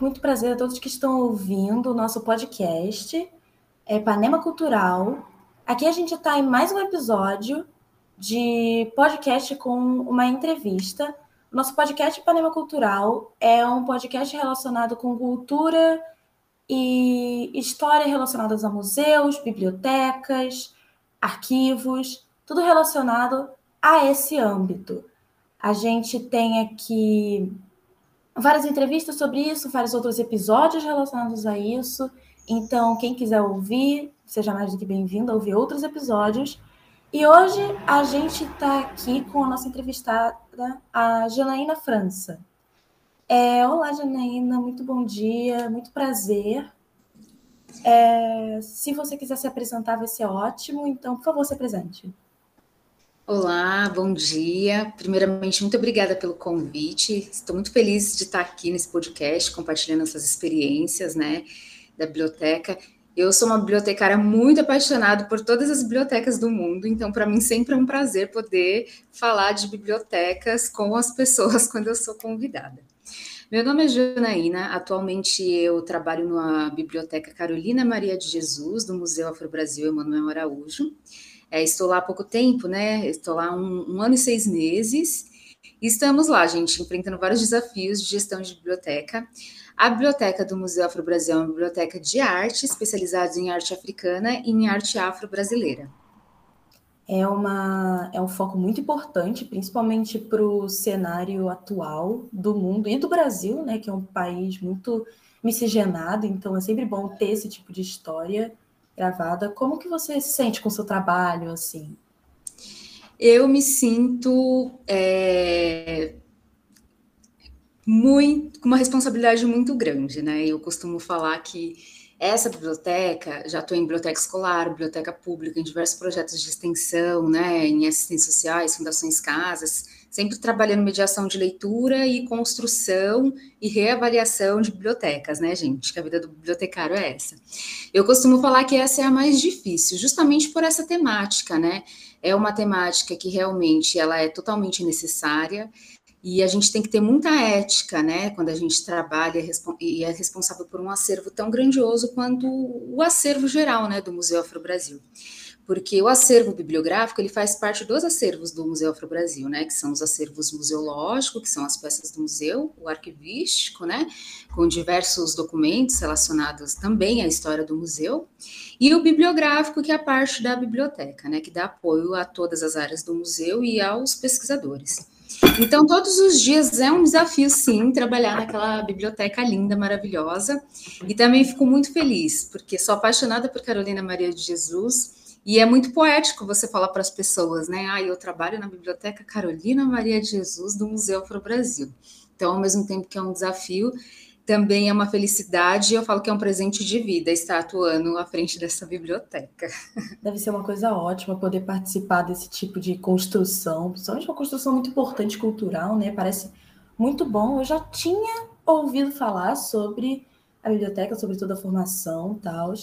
Muito prazer a todos que estão ouvindo o nosso podcast, é Panema Cultural. Aqui a gente está em mais um episódio de podcast com uma entrevista. Nosso podcast Panema Cultural é um podcast relacionado com cultura e história relacionadas a museus, bibliotecas, arquivos, tudo relacionado a esse âmbito. A gente tem aqui várias entrevistas sobre isso, vários outros episódios relacionados a isso. Então, quem quiser ouvir, seja mais do que bem-vindo a ouvir outros episódios. E hoje a gente está aqui com a nossa entrevistada, a Janaína França. É, olá, Janaína, muito bom dia, muito prazer. É, se você quiser se apresentar, vai ser ótimo. Então, por favor, se apresente. Olá, bom dia. Primeiramente, muito obrigada pelo convite. Estou muito feliz de estar aqui nesse podcast, compartilhando essas experiências, né, da biblioteca. Eu sou uma bibliotecária muito apaixonada por todas as bibliotecas do mundo, então para mim sempre é um prazer poder falar de bibliotecas com as pessoas quando eu sou convidada. Meu nome é Janaína, atualmente eu trabalho na Biblioteca Carolina Maria de Jesus, do Museu Afro Brasil Emanuel Araújo. É, estou lá há pouco tempo, né? Estou lá um, um ano e seis meses. E estamos lá, gente, enfrentando vários desafios de gestão de biblioteca. A biblioteca do Museu Afro Brasil é uma biblioteca de arte, especializada em arte africana e em arte afro-brasileira. É, uma, é um foco muito importante, principalmente para o cenário atual do mundo e do Brasil, né, que é um país muito miscigenado, então é sempre bom ter esse tipo de história gravada. Como que você se sente com o seu trabalho, assim? Eu me sinto é, muito, com uma responsabilidade muito grande, né? Eu costumo falar que essa biblioteca, já estou em biblioteca escolar, biblioteca pública, em diversos projetos de extensão, né, em assistências sociais, fundações casas, sempre trabalhando mediação de leitura e construção e reavaliação de bibliotecas, né, gente? Que a vida do bibliotecário é essa. Eu costumo falar que essa é a mais difícil, justamente por essa temática, né? É uma temática que realmente ela é totalmente necessária e a gente tem que ter muita ética, né, quando a gente trabalha e é responsável por um acervo tão grandioso quanto o acervo geral, né, do Museu Afro Brasil. Porque o acervo bibliográfico, ele faz parte dos acervos do Museu Afro Brasil, né, que são os acervos museológicos, que são as peças do museu, o arquivístico, né, com diversos documentos relacionados também à história do museu, e o bibliográfico, que é a parte da biblioteca, né, que dá apoio a todas as áreas do museu e aos pesquisadores. Então, todos os dias é um desafio, sim, trabalhar naquela biblioteca linda, maravilhosa. E também fico muito feliz, porque sou apaixonada por Carolina Maria de Jesus. E é muito poético você falar para as pessoas, né? Ah, eu trabalho na Biblioteca Carolina Maria de Jesus do Museu Afro Brasil. Então, ao mesmo tempo que é um desafio, também é uma felicidade, eu falo que é um presente de vida estar atuando à frente dessa biblioteca. Deve ser uma coisa ótima poder participar desse tipo de construção, principalmente uma construção muito importante cultural, né? Parece muito bom. Eu já tinha ouvido falar sobre a biblioteca, sobre toda a formação e tal,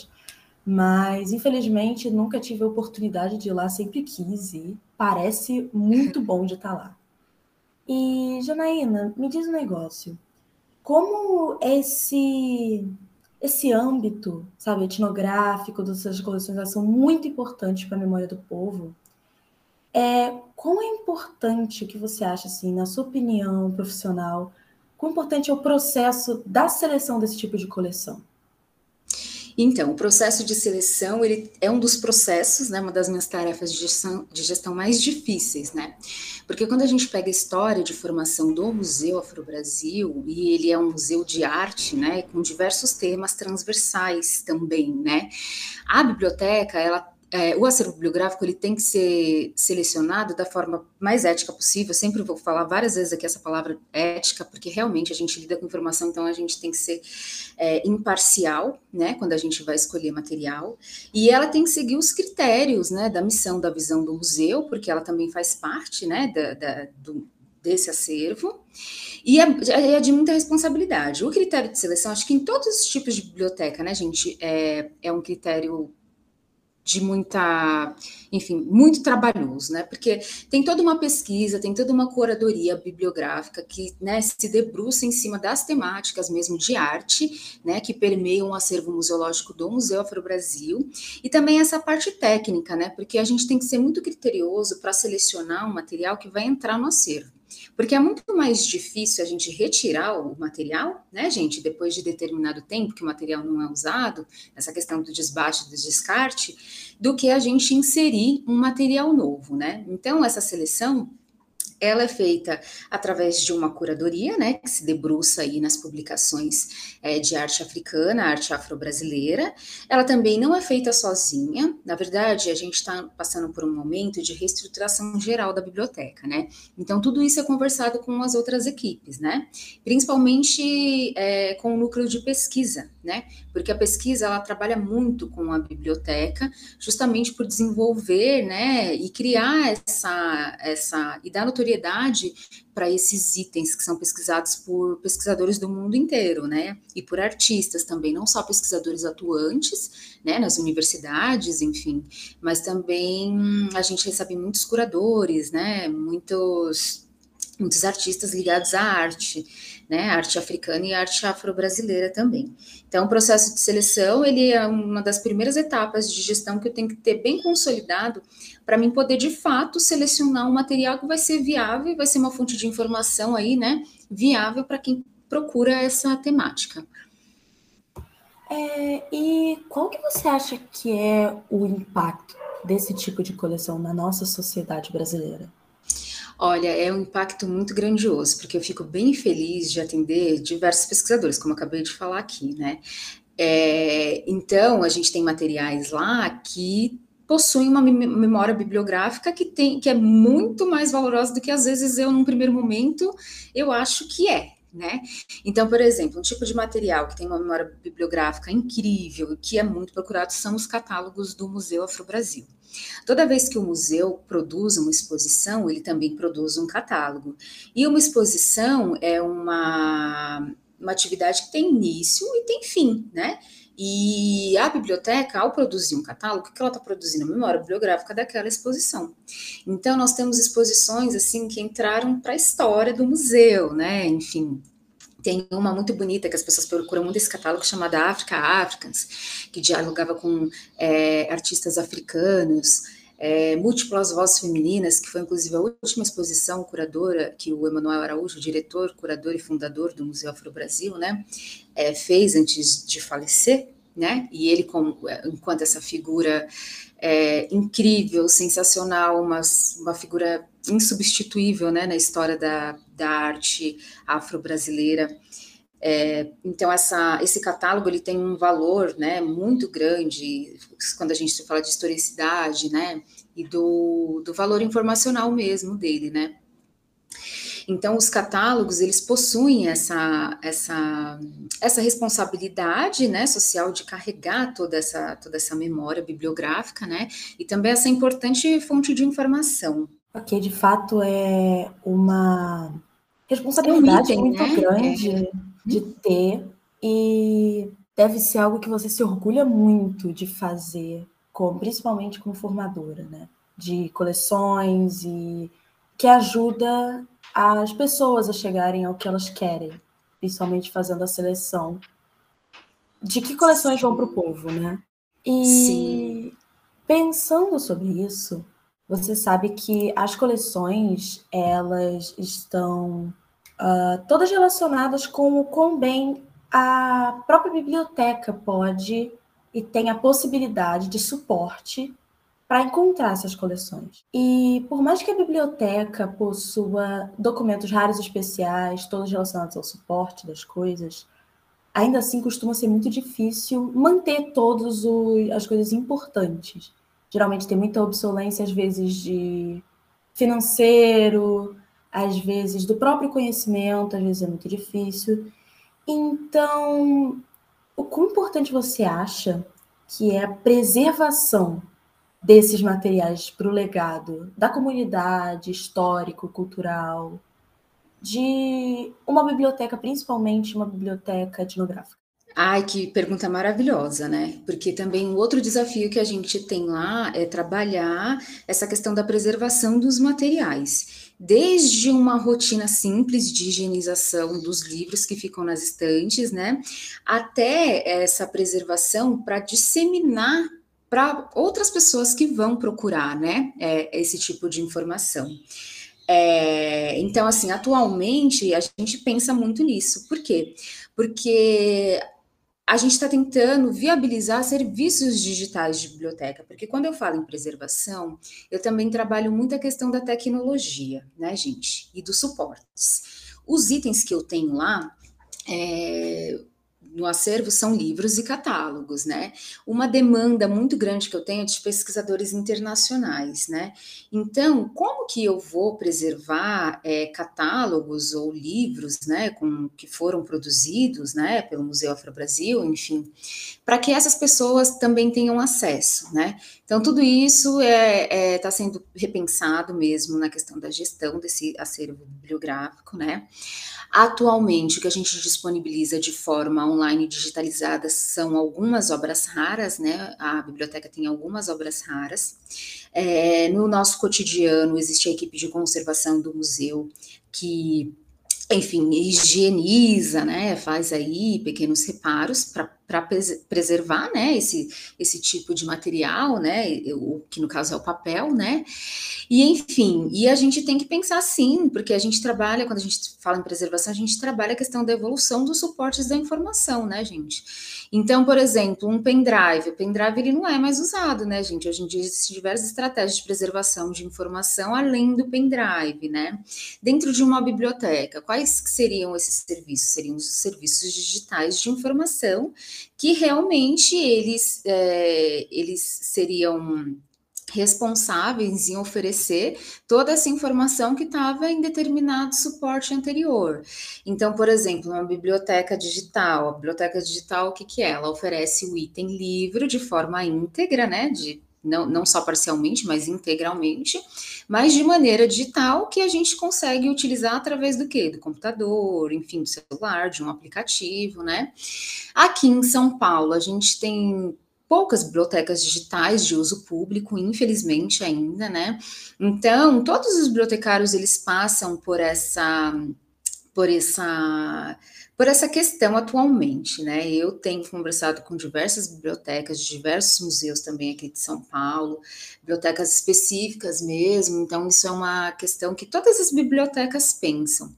mas infelizmente nunca tive a oportunidade de ir lá, sempre quis ir. Parece muito bom de estar lá. E, Janaína, me diz um negócio como esse esse âmbito, sabe, etnográfico dessas coleções são muito importantes para a memória do povo. É, quão é importante que você acha, assim, na sua opinião profissional, quão importante é o processo da seleção desse tipo de coleção? Então, o processo de seleção, ele é um dos processos, né, uma das minhas tarefas de gestão, de gestão mais difíceis, né? Porque quando a gente pega a história de formação do Museu Afro Brasil, e ele é um museu de arte, né, com diversos temas transversais também, né? A biblioteca, ela é, o acervo bibliográfico ele tem que ser selecionado da forma mais ética possível. Eu sempre vou falar várias vezes aqui essa palavra ética, porque realmente a gente lida com informação, então a gente tem que ser é, imparcial, né, quando a gente vai escolher material. E ela tem que seguir os critérios, né, da missão, da visão do museu, porque ela também faz parte, né, da, da do, desse acervo. E é, é, de muita responsabilidade. O critério de seleção, acho que em todos os tipos de biblioteca, né, gente, é, é um critério de muita, enfim, muito trabalhoso, né? Porque tem toda uma pesquisa, tem toda uma curadoria bibliográfica que né, se debruça em cima das temáticas mesmo de arte, né? Que permeiam o acervo museológico do Museu Afro-Brasil, e também essa parte técnica, né? Porque a gente tem que ser muito criterioso para selecionar um material que vai entrar no acervo. Porque é muito mais difícil a gente retirar o material, né, gente, depois de determinado tempo que o material não é usado, essa questão do desbaste, do descarte, do que a gente inserir um material novo, né? Então, essa seleção ela é feita através de uma curadoria, né, que se debruça aí nas publicações é, de arte africana, arte afro-brasileira. Ela também não é feita sozinha. Na verdade, a gente está passando por um momento de reestruturação geral da biblioteca, né? Então, tudo isso é conversado com as outras equipes, né? Principalmente é, com o núcleo de pesquisa, né? Porque a pesquisa ela trabalha muito com a biblioteca, justamente por desenvolver, né, e criar essa essa e dar notoriedade para esses itens que são pesquisados por pesquisadores do mundo inteiro, né? E por artistas também, não só pesquisadores atuantes, né, nas universidades, enfim, mas também a gente recebe muitos curadores, né? Muitos muitos artistas ligados à arte, né, arte africana e arte afro-brasileira também. Então, o processo de seleção, ele é uma das primeiras etapas de gestão que eu tenho que ter bem consolidado para mim poder, de fato, selecionar um material que vai ser viável, vai ser uma fonte de informação aí, né, viável para quem procura essa temática. É, e qual que você acha que é o impacto desse tipo de coleção na nossa sociedade brasileira? Olha, é um impacto muito grandioso, porque eu fico bem feliz de atender diversos pesquisadores, como eu acabei de falar aqui, né? É, então, a gente tem materiais lá que possuem uma memória bibliográfica que tem que é muito mais valorosa do que às vezes eu num primeiro momento eu acho que é, né? Então, por exemplo, um tipo de material que tem uma memória bibliográfica incrível e que é muito procurado são os catálogos do Museu Afro-Brasil. Toda vez que o museu produz uma exposição, ele também produz um catálogo. E uma exposição é uma, uma atividade que tem início e tem fim, né? E a biblioteca, ao produzir um catálogo, o que ela está produzindo? A memória bibliográfica daquela exposição. Então, nós temos exposições, assim, que entraram para a história do museu, né? Enfim, tem uma muito bonita que as pessoas procuram muito esse catálogo chamada África Africans, que dialogava com é, artistas africanos, é, múltiplas vozes femininas, que foi inclusive a última exposição curadora que o Emanuel Araújo, diretor, curador e fundador do Museu Afro Brasil, né, é, fez antes de falecer, né? E ele, como, é, enquanto essa figura é, incrível, sensacional, uma, uma figura insubstituível né, na história da, da arte afro-brasileira. É, então essa, esse catálogo ele tem um valor né, muito grande quando a gente fala de historicidade né, e do, do valor informacional mesmo dele, né? Então, os catálogos, eles possuem essa, essa, essa responsabilidade né, social de carregar toda essa, toda essa memória bibliográfica, né? E também essa importante fonte de informação. Ok, de fato é uma responsabilidade é um item, muito né? grande é. de ter e deve ser algo que você se orgulha muito de fazer, com, principalmente como formadora, né? De coleções e que ajuda as pessoas a chegarem ao que elas querem, principalmente fazendo a seleção de que coleções vão para o povo, né? E Sim. pensando sobre isso, você sabe que as coleções elas estão uh, todas relacionadas com o quão bem a própria biblioteca pode e tem a possibilidade de suporte para encontrar essas coleções. E por mais que a biblioteca possua documentos raros especiais, todos relacionados ao suporte das coisas, ainda assim costuma ser muito difícil manter todas as coisas importantes. Geralmente tem muita obsolência, às vezes de financeiro, às vezes do próprio conhecimento, às vezes é muito difícil. Então, o quão importante você acha que é a preservação desses materiais para o legado da comunidade histórico, cultural, de uma biblioteca, principalmente uma biblioteca etnográfica? Ai, que pergunta maravilhosa, né? Porque também um outro desafio que a gente tem lá é trabalhar essa questão da preservação dos materiais. Desde uma rotina simples de higienização dos livros que ficam nas estantes, né? Até essa preservação para disseminar para outras pessoas que vão procurar, né? É, esse tipo de informação. É, então, assim, atualmente a gente pensa muito nisso. Por quê? Porque a gente está tentando viabilizar serviços digitais de biblioteca, porque quando eu falo em preservação, eu também trabalho muito a questão da tecnologia, né, gente, e dos suportes. Os itens que eu tenho lá, é, no acervo são livros e catálogos, né? Uma demanda muito grande que eu tenho é de pesquisadores internacionais, né? Então, como que eu vou preservar é, catálogos ou livros, né, com, que foram produzidos, né, pelo Museu Afro Brasil, enfim, para que essas pessoas também tenham acesso, né? Então, tudo isso está é, é, tá sendo repensado mesmo na questão da gestão desse acervo bibliográfico, né? Atualmente, o que a gente disponibiliza de forma online digitalizada são algumas obras raras, né? A biblioteca tem algumas obras raras. É, no nosso cotidiano, existe a equipe de conservação do museu que enfim, higieniza, né, faz aí pequenos reparos para preservar, né, esse, esse tipo de material, né, o que no caso é o papel, né, e enfim, e a gente tem que pensar sim, porque a gente trabalha, quando a gente fala em preservação, a gente trabalha a questão da evolução dos suportes da informação, né, gente, então, por exemplo, um pendrive, o pendrive ele não é mais usado, né, gente? Hoje em dia existem diversas estratégias de preservação de informação além do pendrive, né? Dentro de uma biblioteca, quais seriam esses serviços? Seriam os serviços digitais de informação que realmente eles, é, eles seriam responsáveis em oferecer toda essa informação que estava em determinado suporte anterior. Então, por exemplo, uma biblioteca digital, a biblioteca digital, o que, que é? Ela oferece o item livro de forma íntegra, né, de não, não só parcialmente, mas integralmente, mas de maneira digital que a gente consegue utilizar através do quê? Do computador, enfim, do celular, de um aplicativo, né? Aqui em São Paulo, a gente tem poucas bibliotecas digitais de uso público, infelizmente ainda, né? Então, todos os bibliotecários eles passam por essa por essa por essa questão atualmente, né? Eu tenho conversado com diversas bibliotecas diversos museus também aqui de São Paulo, bibliotecas específicas mesmo, então isso é uma questão que todas as bibliotecas pensam.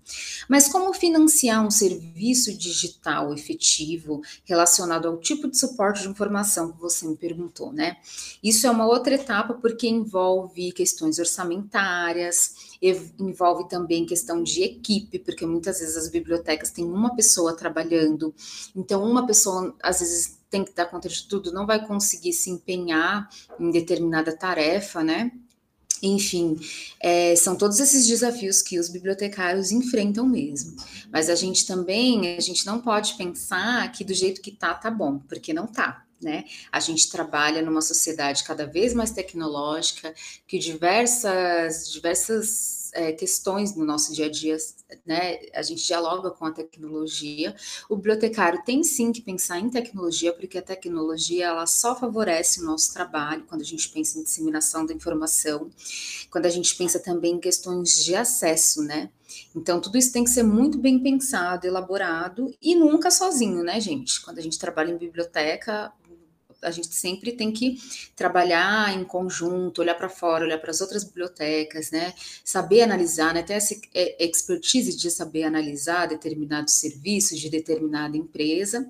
Mas como financiar um serviço digital efetivo relacionado ao tipo de suporte de informação que você me perguntou, né? Isso é uma outra etapa porque envolve questões orçamentárias, envolve também questão de equipe, porque muitas vezes as bibliotecas têm uma pessoa trabalhando, então uma pessoa às vezes tem que dar conta de tudo, não vai conseguir se empenhar em determinada tarefa, né? Enfim, é, são todos esses desafios que os bibliotecários enfrentam mesmo. Mas a gente também, a gente não pode pensar que do jeito que tá, tá bom, porque não tá. Né? A gente trabalha numa sociedade cada vez mais tecnológica, que diversas, diversas é, questões no nosso dia a dia, né? A gente dialoga com a tecnologia. O bibliotecário tem sim que pensar em tecnologia, porque a tecnologia ela só favorece o nosso trabalho quando a gente pensa em disseminação da informação, quando a gente pensa também em questões de acesso, né? Então, tudo isso tem que ser muito bem pensado, elaborado e nunca sozinho, né, gente? Quando a gente trabalha em biblioteca, a gente sempre tem que trabalhar em conjunto, olhar para fora, olhar para as outras bibliotecas, né? Saber analisar, né? Ter essa é, expertise de saber analisar determinados serviços de determinada empresa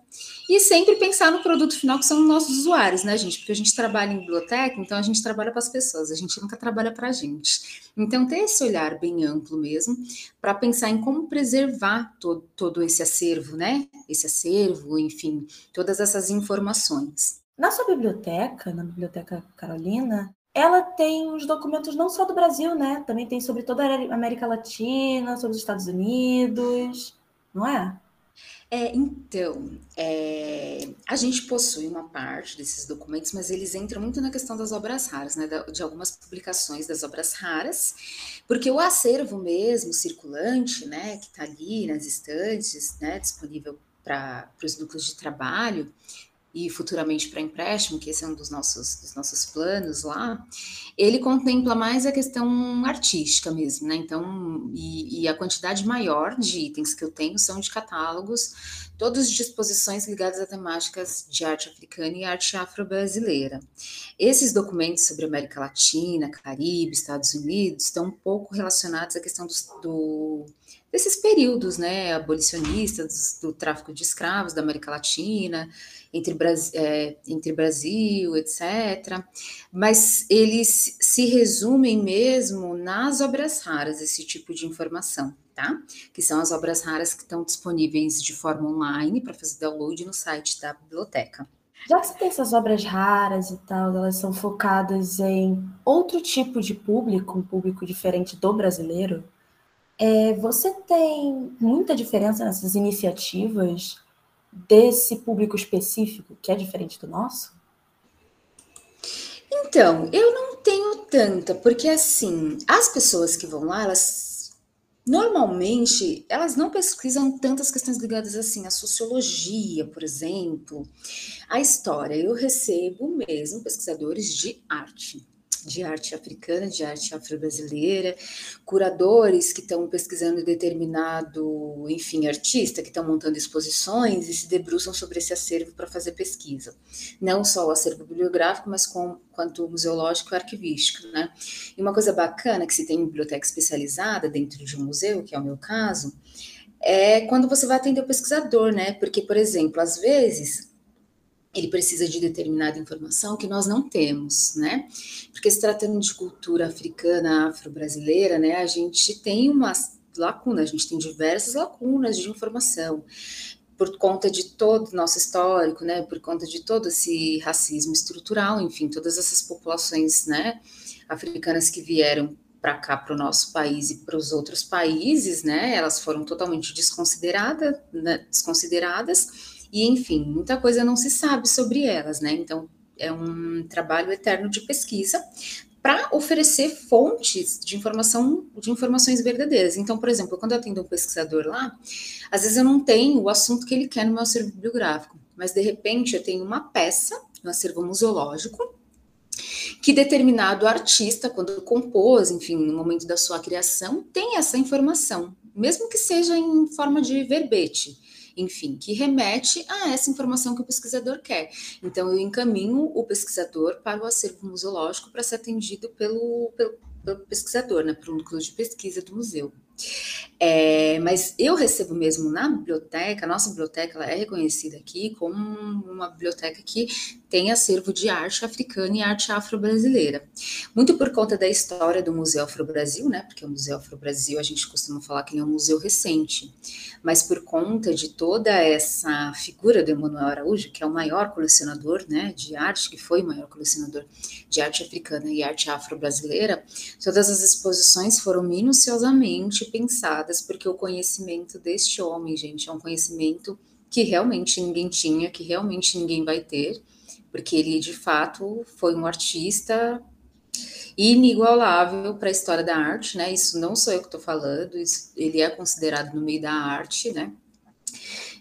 e sempre pensar no produto final que são os nossos usuários, né, gente? Porque a gente trabalha em biblioteca, então a gente trabalha para as pessoas, a gente nunca trabalha para a gente. Então, ter esse olhar bem amplo mesmo, para pensar em como preservar todo, todo esse acervo, né? Esse acervo, enfim, todas essas informações. Na sua biblioteca, na Biblioteca Carolina, ela tem os documentos não só do Brasil, né? Também tem sobre toda a América Latina, sobre os Estados Unidos, não é? É, então, é, a gente possui uma parte desses documentos, mas eles entram muito na questão das obras raras, né, de algumas publicações das obras raras, porque o acervo mesmo, circulante, né, que está ali nas estantes, né, disponível para os núcleos de trabalho, e futuramente para empréstimo, que esse é um dos nossos, dos nossos planos lá, ele contempla mais a questão artística mesmo, né? Então, e, e, a quantidade maior de itens que eu tenho são de catálogos, todas disposições ligadas a temáticas de arte africana e arte afro-brasileira. Esses documentos sobre América Latina, Caribe, Estados Unidos estão um pouco relacionados à questão do, do desses períodos, né, abolicionistas, do tráfico de escravos da América Latina, entre, é, entre Brasil, etc. Mas eles se resumem mesmo nas obras raras, esse tipo de informação, tá? Que são as obras raras que estão disponíveis de forma online para fazer download no site da biblioteca. Já que você tem essas obras raras e tal, elas são focadas em outro tipo de público, um público diferente do brasileiro, é, você tem muita diferença nessas iniciativas desse público específico que é diferente do nosso? Então, eu não tenho tanta, porque assim, as pessoas que vão lá, elas normalmente elas não pesquisam tantas questões ligadas assim à sociologia, por exemplo, à história. Eu recebo mesmo pesquisadores de arte de arte africana, de arte afro-brasileira, curadores que estão pesquisando determinado, enfim, artista, que estão montando exposições e se debruçam sobre esse acervo para fazer pesquisa. Não só o acervo bibliográfico, mas com, quanto museológico e arquivístico, né? E uma coisa bacana que se tem em biblioteca especializada dentro de um museu, que é o meu caso, é quando você vai atender o pesquisador, né? Porque, por exemplo, às vezes ele precisa de determinada informação que nós não temos, né? Porque se tratando de cultura africana, afro-brasileira, né, a gente tem uma lacuna, a gente tem diversas lacunas de informação por conta de todo o nosso histórico, né, por conta de todo esse racismo estrutural, enfim, todas essas populações, né, africanas que vieram para cá, para o nosso país e para os outros países, né, elas foram totalmente desconsideradas, né, desconsideradas e enfim, muita coisa não se sabe sobre elas, né? Então é um trabalho eterno de pesquisa para oferecer fontes de informação de informações verdadeiras. Então, por exemplo, quando eu atendo um pesquisador lá, às vezes eu não tenho o assunto que ele quer no meu acervo bibliográfico, mas de repente eu tenho uma peça no acervo museológico que determinado artista, quando compôs, enfim, no momento da sua criação, tem essa informação, mesmo que seja em forma de verbete enfim, que remete a essa informação que o pesquisador quer. Então, eu encaminho o pesquisador para o acervo museológico para ser atendido pelo, pelo, pelo pesquisador, né, para o núcleo de pesquisa do museu. É, mas eu recebo mesmo na biblioteca, a nossa biblioteca ela é reconhecida aqui como uma biblioteca que tem acervo de arte africana e arte afro-brasileira. Muito por conta da história do Museu Afro-Brasil, né? Porque o Museu Afro-Brasil a gente costuma falar que ele é um museu recente, mas por conta de toda essa figura do Emanuel Araújo, que é o maior colecionador, né, de arte, que foi o maior colecionador de arte africana e arte afro-brasileira, todas as exposições foram minuciosamente pensadas, porque o conhecimento deste homem, gente, é um conhecimento que realmente ninguém tinha, que realmente ninguém vai ter, porque ele de fato foi um artista inigualável para a história da arte, né? Isso não sou eu que estou falando, isso, ele é considerado no meio da arte, né?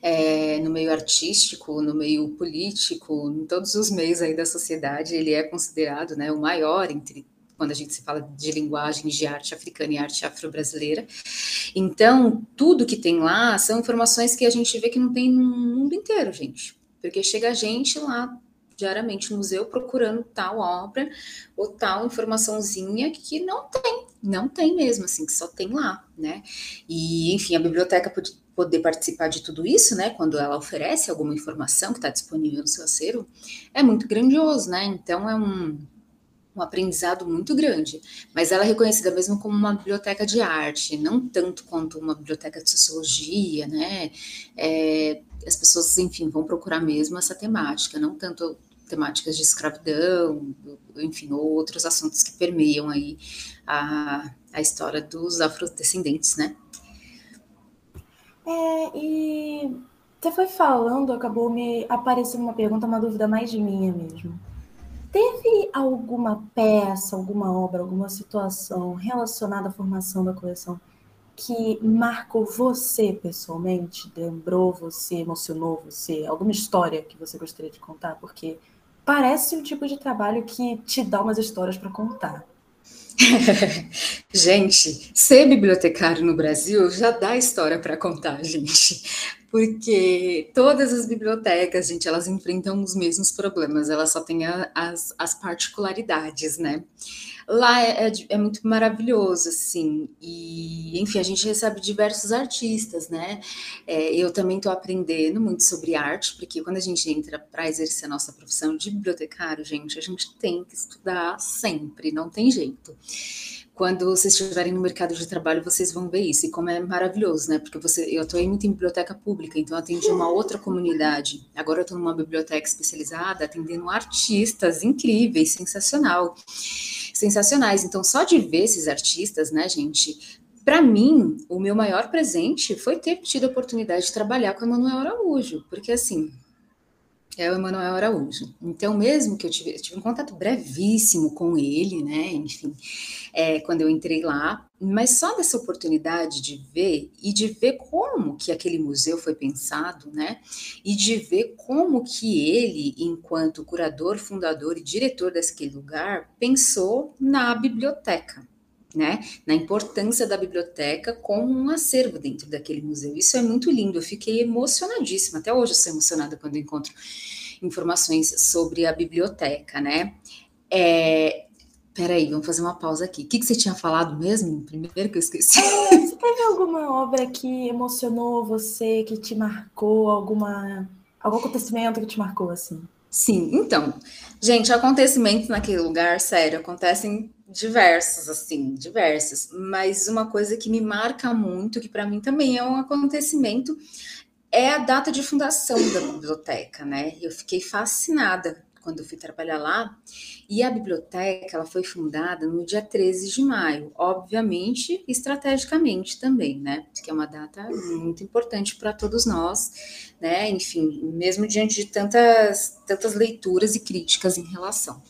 É, no meio artístico, no meio político, em todos os meios aí da sociedade, ele é considerado, né, o maior entre quando a gente se fala de linguagem de arte africana e arte afro-brasileira. Então, tudo que tem lá são informações que a gente vê que não tem no mundo inteiro, gente. Porque chega a gente lá diariamente no museu procurando tal obra ou tal informaçãozinha que não tem, não tem mesmo, assim, que só tem lá, né? E, enfim, a biblioteca pode poder participar de tudo isso, né? Quando ela oferece alguma informação que está disponível no seu acervo, é muito grandioso, né? Então, é um um aprendizado muito grande, mas ela é reconhecida mesmo como uma biblioteca de arte, não tanto quanto uma biblioteca de sociologia, né? É, as pessoas, enfim, vão procurar mesmo essa temática, não tanto temáticas de escravidão, enfim, ou outros assuntos que permeiam aí a, a história dos afrodescendentes, né? É, e você foi falando, acabou me aparecendo uma pergunta, uma dúvida mais de minha mesmo. Teve alguma peça, alguma obra, alguma situação relacionada à formação da coleção que marcou você pessoalmente? Lembrou você, emocionou você? Alguma história que você gostaria de contar? Porque parece um tipo de trabalho que te dá umas histórias para contar. gente, ser bibliotecário no Brasil já dá história para contar, gente. Porque todas as bibliotecas, gente, elas enfrentam os mesmos problemas, elas só têm a, as, as particularidades, né? Lá é, é, é, muito maravilhoso, assim, e enfim, a gente recebe diversos artistas, né? É, eu também estou aprendendo muito sobre arte, porque quando a gente entra para exercer a nossa profissão de bibliotecário, gente, a gente tem que estudar sempre, não tem jeito quando vocês estiverem no mercado de trabalho, vocês vão ver isso, e como é maravilhoso, né? Porque você, eu estou muito em biblioteca pública, então atendi uma outra comunidade. Agora eu estou numa biblioteca especializada, atendendo artistas incríveis, sensacional sensacionais. Então, só de ver esses artistas, né, gente, para mim, o meu maior presente foi ter tido a oportunidade de trabalhar com o Emanuel Araújo, porque assim, é o Emanuel Araújo. Então, mesmo que eu tive, eu tive um contato brevíssimo com ele, né? Enfim, é, quando eu entrei lá, mas só dessa oportunidade de ver e de ver como que aquele museu foi pensado, né? E de ver como que ele, enquanto curador, fundador e diretor daquele lugar, pensou na biblioteca né, na importância da biblioteca como um acervo dentro daquele museu. Isso é muito lindo, eu fiquei emocionadíssima, até hoje eu sou emocionada quando encontro informações sobre a biblioteca, né. É, Peraí, vamos fazer uma pausa aqui. O que, que você tinha falado mesmo? Primeiro que eu esqueci. É, você teve alguma obra que emocionou você, que te marcou, alguma, algum acontecimento que te marcou, assim? Sim, então, gente, acontecimentos naquele lugar, sério, acontecem diversos, assim, diversos. Mas uma coisa que me marca muito, que para mim também é um acontecimento, é a data de fundação da biblioteca, né? Eu fiquei fascinada quando eu fui trabalhar lá. E a biblioteca ela foi fundada no dia 13 de maio, obviamente, estrategicamente também, né? Que é uma data muito importante para todos nós, né? Enfim, mesmo diante de tantas, tantas leituras e críticas em relação.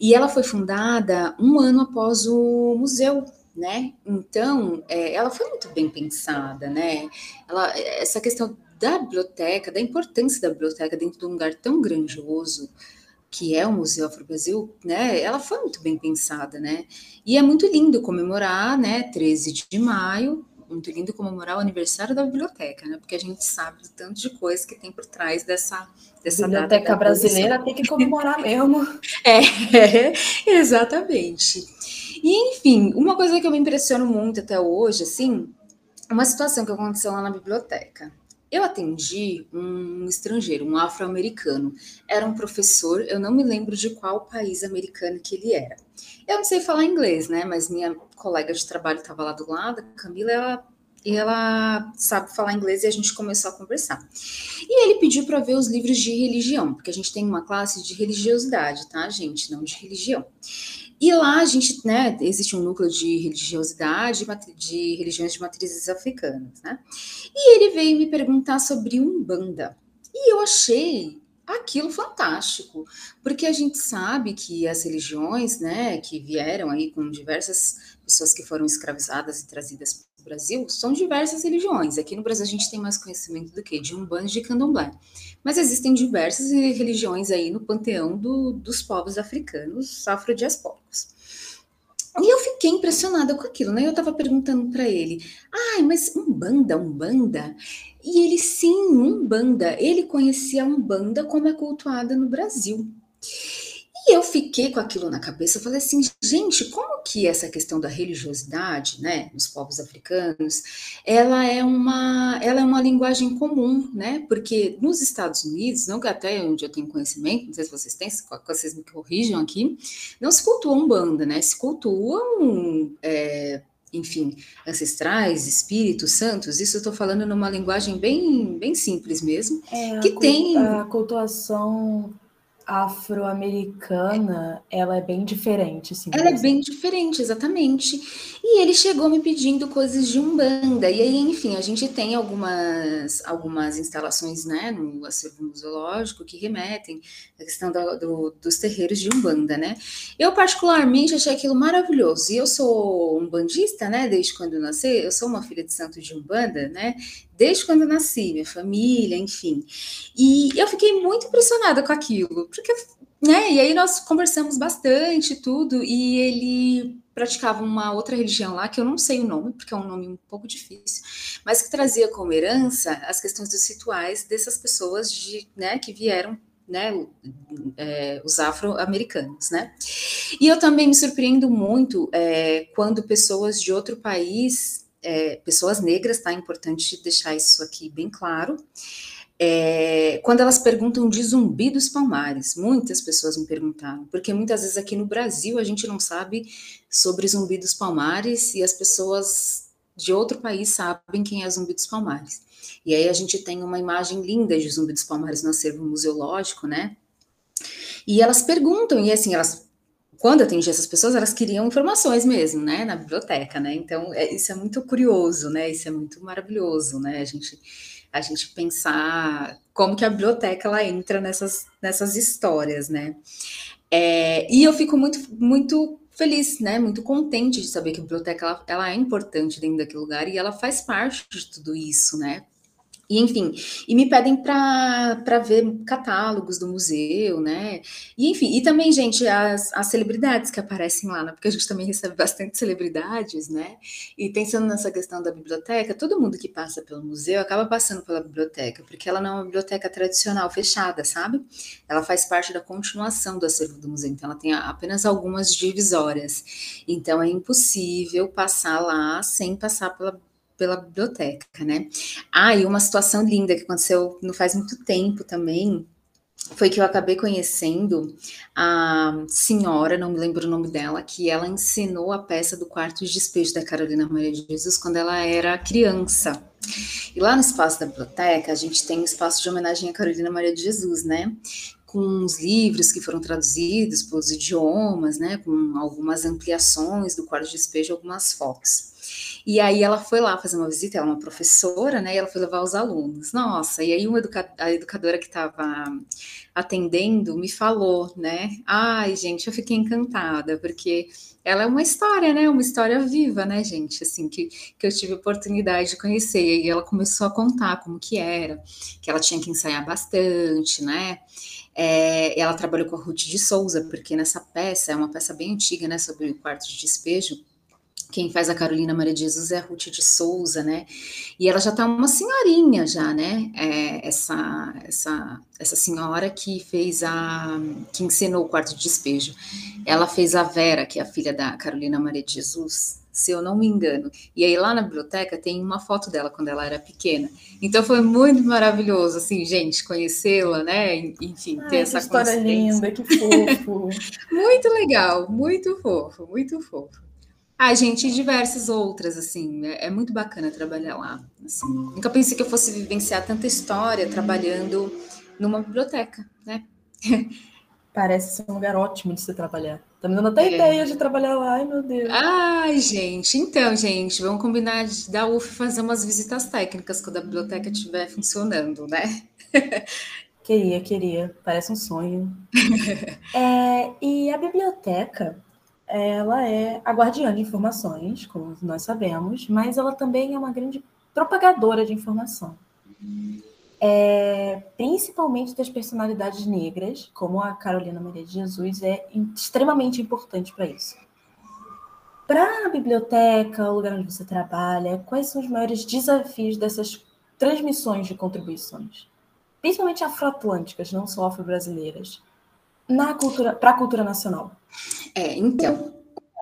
E ela foi fundada um ano após o museu né? Então, é, ela foi muito bem pensada, né? Ela, essa questão da biblioteca, da importância da biblioteca dentro de um lugar tão grandioso, que é o Museu Afro Brasil, né, ela foi muito bem pensada, né, e é muito lindo comemorar, né, 13 de maio, muito lindo comemorar o aniversário da biblioteca, né, porque a gente sabe do tanto de coisa que tem por trás dessa, dessa biblioteca data brasileira tem que comemorar mesmo. É, exatamente. E, enfim, uma coisa que eu me impressiono muito até hoje, assim, uma situação que aconteceu lá na biblioteca. Eu atendi um estrangeiro, um afro-americano. Era um professor, eu não me lembro de qual país americano que ele era. Eu não sei falar inglês, né? Mas minha colega de trabalho estava lá do lado, Camila, ela, e ela sabe falar inglês e a gente começou a conversar. E ele pediu para ver os livros de religião, porque a gente tem uma classe de religiosidade, tá, gente? Não de religião. E lá a gente, né, existe um núcleo de religiosidade, de religiões de matrizes africanas, né? E ele veio me perguntar sobre Umbanda. E eu achei aquilo fantástico, porque a gente sabe que as religiões, né, que vieram aí com diversas pessoas que foram escravizadas e trazidas para o Brasil, são diversas religiões. Aqui no Brasil a gente tem mais conhecimento do que de Umbanda e de Candomblé. Mas existem diversas religiões aí no panteão do, dos povos africanos afrodiaspóricos. E eu fiquei impressionada com aquilo, né? Eu estava perguntando para ele, ai, mas Umbanda, Umbanda? E ele, sim, Umbanda. Ele conhecia a Umbanda como é cultuada no Brasil. E eu fiquei com aquilo na cabeça, eu falei assim, gente, como que essa questão da religiosidade, né, nos povos africanos, ela é uma, ela é uma linguagem comum, né, porque nos Estados Unidos, não que até onde eu tenho conhecimento, não sei se vocês têm, se vocês me corrijam aqui, não se cultuam banda, né, se cultuam, é, enfim, ancestrais, espíritos, santos, isso eu estou falando numa linguagem bem, bem simples mesmo, é, que tem... A cultuação afro-americana, ela é bem diferente, assim. Ela é bem diferente, exatamente. E ele chegou me pedindo coisas de Umbanda. E aí, enfim, a gente tem algumas, algumas instalações né, no acervo museológico que remetem à questão do, do, dos terreiros de Umbanda, né? Eu, particularmente, achei aquilo maravilhoso. E eu sou umbandista, né? Desde quando eu nasci, eu sou uma filha de santo de Umbanda, né? Desde quando eu nasci, minha família, enfim. E eu fiquei muito impressionada com aquilo, porque né? E aí nós conversamos bastante tudo, e ele praticava uma outra religião lá, que eu não sei o nome, porque é um nome um pouco difícil, mas que trazia como herança as questões dos rituais dessas pessoas de, né, que vieram né, é, os afro-americanos, né? E eu também me surpreendo muito é, quando pessoas de outro país, é, pessoas negras, tá? É importante deixar isso aqui bem claro, é, quando elas perguntam de Zumbi dos Palmares, muitas pessoas me perguntaram, porque muitas vezes aqui no Brasil a gente não sabe sobre Zumbi dos Palmares e as pessoas de outro país sabem quem é Zumbi dos Palmares. E aí a gente tem uma imagem linda de Zumbi dos Palmares no acervo museológico, né? E elas perguntam, e assim, elas quando atendi essas pessoas, elas queriam informações mesmo, né, na biblioteca, né? Então, é, isso é muito curioso, né? Isso é muito maravilhoso, né? A gente a gente pensar como que a biblioteca ela entra nessas, nessas histórias, né? É, e eu fico muito, muito feliz, né? Muito contente de saber que a biblioteca ela, ela é importante dentro daquele lugar e ela faz parte de tudo isso, né? E, enfim, e me pedem para ver catálogos do museu, né? E, enfim, e também, gente, as, as celebridades que aparecem lá, né? Porque a gente também recebe bastante celebridades, né? E pensando nessa questão da biblioteca, todo mundo que passa pelo museu acaba passando pela biblioteca, porque ela não é uma biblioteca tradicional, fechada, sabe? Ela faz parte da continuação do acervo do museu, então ela tem apenas algumas divisórias. Então é impossível passar lá sem passar pela pela biblioteca, né? Ah, e uma situação linda que aconteceu não faz muito tempo também, foi que eu acabei conhecendo a senhora, não me lembro o nome dela, que ela ensinou a peça do quarto de despejo da Carolina Maria de Jesus quando ela era criança. E lá no espaço da biblioteca, a gente tem um espaço de homenagem a Carolina Maria de Jesus, né? Com os livros que foram traduzidos pelos idiomas, né? Com algumas ampliações do quarto de despejo, algumas fotos. E aí ela foi lá fazer uma visita, ela é uma professora, né? E ela foi levar os alunos. Nossa, e aí uma educa a educadora que estava atendendo me falou, né? Ai, gente, eu fiquei encantada, porque ela é uma história, né? Uma história viva, né, gente? Assim, que, que eu tive oportunidade de conhecer. E ela começou a contar como que era, que ela tinha que ensaiar bastante, né? É, ela trabalhou com a Ruth de Souza, porque nessa peça, é uma peça bem antiga, né? Sobre o quarto de despejo quem faz a Carolina Maria de Jesus é a Ruth de Souza, né? E ela já tá uma senhorinha já, né? É, essa, essa, essa senhora que fez a. que ensinou o quarto de despejo. Ela fez a Vera, que é a filha da Carolina Maria de Jesus, se eu não me engano. E aí lá na biblioteca tem uma foto dela quando ela era pequena. Então foi muito maravilhoso, assim, gente, conhecê-la, né? Enfim, Ai, ter essa história linda, que fofo. muito legal, muito fofo, muito fofo. Ah, gente, e diversas outras, assim, é, é, muito bacana trabalhar lá. Assim. Nunca pensei que eu fosse vivenciar tanta história trabalhando numa biblioteca, né? Parece ser um lugar ótimo de se trabalhar. Tá me dando até é. ideia de trabalhar lá, ai meu Deus. Ai, gente, então, gente, vamos combinar de da UF fazer umas visitas técnicas quando a biblioteca estiver funcionando, né? Queria, queria. Parece um sonho. é, e a biblioteca, ela é a guardiã de informações, como nós sabemos, mas ela também é uma grande propagadora de informação. É, principalmente das personalidades negras, como a Carolina Maria de Jesus, é extremamente importante para isso. Para a biblioteca, o lugar onde você trabalha, quais são os maiores desafios dessas transmissões de contribuições? Principalmente afroatlânticas, não só afro-brasileiras, para a cultura nacional. É, então,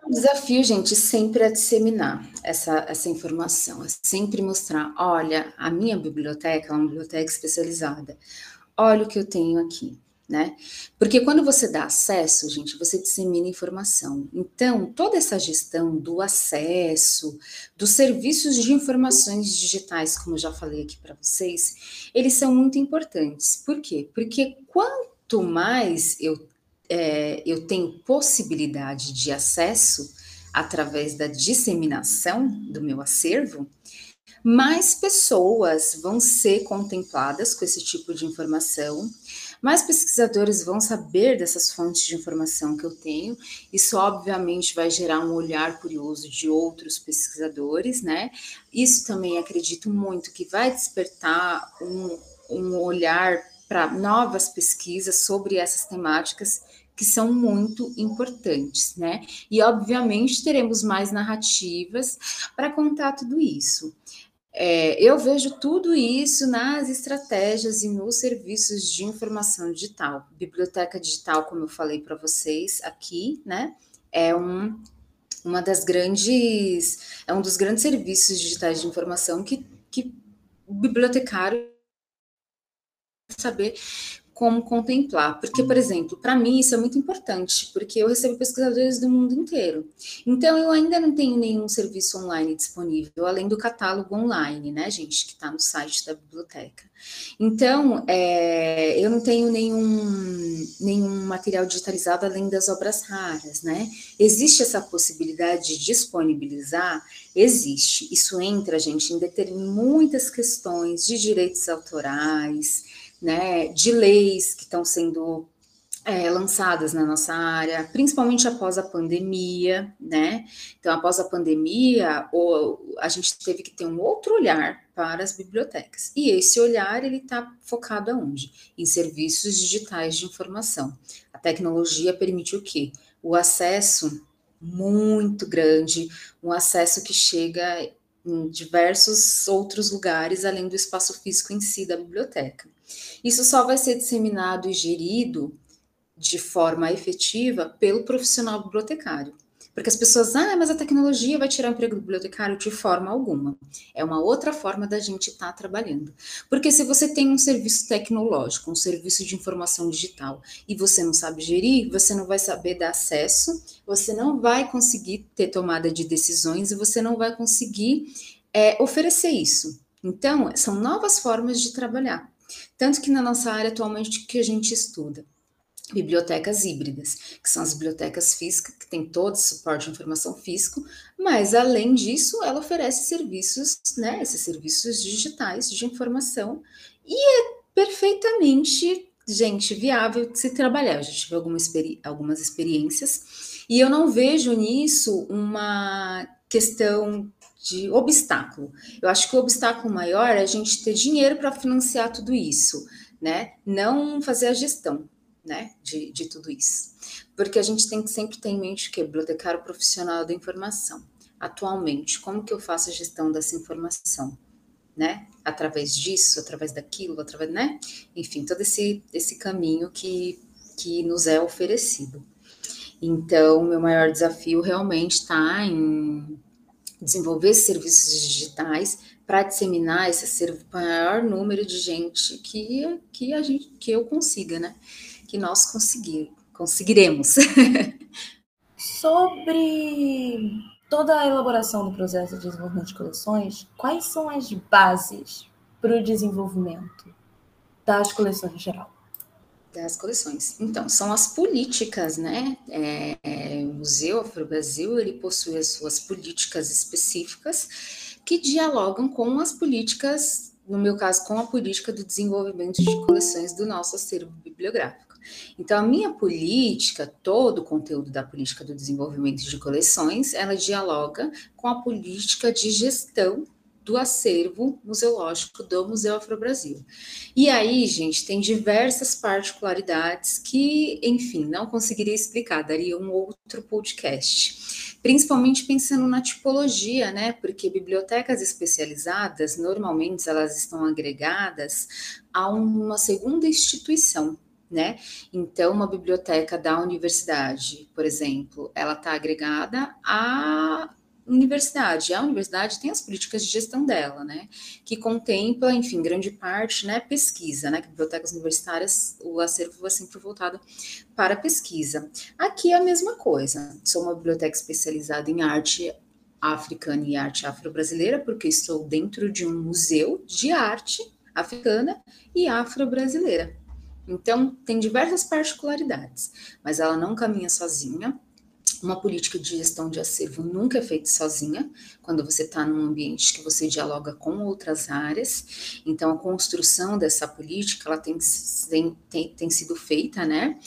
o desafio, gente, sempre é disseminar essa, essa informação, é sempre mostrar, olha, a minha biblioteca é uma biblioteca especializada, olha o que eu tenho aqui, né? Porque quando você dá acesso, gente, você dissemina informação. Então, toda essa gestão do acesso, dos serviços de informações digitais, como eu já falei aqui para vocês, eles são muito importantes. Por quê? Porque quando quanto mais eu, é, eu tenho possibilidade de acesso através da disseminação do meu acervo, mais pessoas vão ser contempladas com esse tipo de informação, mais pesquisadores vão saber dessas fontes de informação que eu tenho. Isso, obviamente, vai gerar um olhar curioso de outros pesquisadores, né? Isso também acredito muito que vai despertar um, um olhar para novas pesquisas sobre essas temáticas que são muito importantes, né? E obviamente teremos mais narrativas para contar tudo isso. É, eu vejo tudo isso nas estratégias e nos serviços de informação digital. Biblioteca digital, como eu falei para vocês aqui, né? É um, uma das grandes, é um dos grandes serviços digitais de informação que, que o bibliotecário saber como contemplar. Porque, por exemplo, para mim isso é muito importante, porque eu recebo pesquisadores do mundo inteiro. Então, eu ainda não tenho nenhum serviço online disponível, além do catálogo online, né, gente, que está no site da biblioteca. Então, é, eu não tenho nenhum, nenhum material digitalizado além das obras raras, né? Existe essa possibilidade de disponibilizar? Existe. Isso entra, gente, em muitas questões de direitos autorais, né, de leis que estão sendo é, lançadas na nossa área, principalmente após a pandemia, né? Então, após a pandemia, o, a gente teve que ter um outro olhar para as bibliotecas. E esse olhar ele está focado aonde? Em serviços digitais de informação. A tecnologia permite o quê? O acesso muito grande, um acesso que chega em diversos outros lugares além do espaço físico em si da biblioteca. Isso só vai ser disseminado e gerido de forma efetiva pelo profissional bibliotecário. Porque as pessoas, ah, mas a tecnologia vai tirar o emprego do bibliotecário de forma alguma. É uma outra forma da gente estar tá trabalhando. Porque se você tem um serviço tecnológico, um serviço de informação digital, e você não sabe gerir, você não vai saber dar acesso, você não vai conseguir ter tomada de decisões e você não vai conseguir é, oferecer isso. Então, são novas formas de trabalhar. Tanto que na nossa área atualmente que a gente estuda bibliotecas híbridas, que são as bibliotecas físicas, que tem todo esse suporte de informação físico, mas além disso, ela oferece serviços, né, esses serviços digitais de informação, e é perfeitamente, gente, viável de se trabalhar. Eu já tive alguma experi algumas experiências, e eu não vejo nisso uma questão de obstáculo. Eu acho que o obstáculo maior é a gente ter dinheiro para financiar tudo isso, né? Não fazer a gestão, né, de, de tudo isso. Porque a gente tem que sempre ter em mente que é bibliotecário profissional da informação. Atualmente, como que eu faço a gestão dessa informação? Né? Através disso, através daquilo, através, né? Enfim, todo esse, esse caminho que, que nos é oferecido. Então, meu maior desafio realmente está em desenvolver serviços digitais para disseminar esse maior número de gente que, que a gente que eu consiga, né? Que nós conseguir, conseguiremos. Sobre toda a elaboração do processo de desenvolvimento de coleções, quais são as bases para o desenvolvimento das coleções em geral? Das coleções. Então, são as políticas, né? É, é, o Museu Afro Brasil ele possui as suas políticas específicas que dialogam com as políticas, no meu caso, com a política do desenvolvimento de coleções do nosso acervo bibliográfico. Então, a minha política, todo o conteúdo da política do desenvolvimento de coleções, ela dialoga com a política de gestão do acervo museológico do Museu Afro-Brasil. E aí, gente, tem diversas particularidades que, enfim, não conseguiria explicar, daria um outro podcast. Principalmente pensando na tipologia, né? Porque bibliotecas especializadas, normalmente, elas estão agregadas a uma segunda instituição, né? Então, uma biblioteca da universidade, por exemplo, ela está agregada a universidade. A universidade tem as políticas de gestão dela, né? Que contempla, enfim, grande parte, né, pesquisa, né? Que bibliotecas universitárias, o acervo é sempre voltado para pesquisa. Aqui é a mesma coisa. Sou uma biblioteca especializada em arte africana e arte afro-brasileira, porque estou dentro de um museu de arte africana e afro-brasileira. Então, tem diversas particularidades, mas ela não caminha sozinha. Uma política de gestão de acervo nunca é feita sozinha, quando você está num ambiente que você dialoga com outras áreas. Então, a construção dessa política ela tem, tem, tem, tem sido feita, né?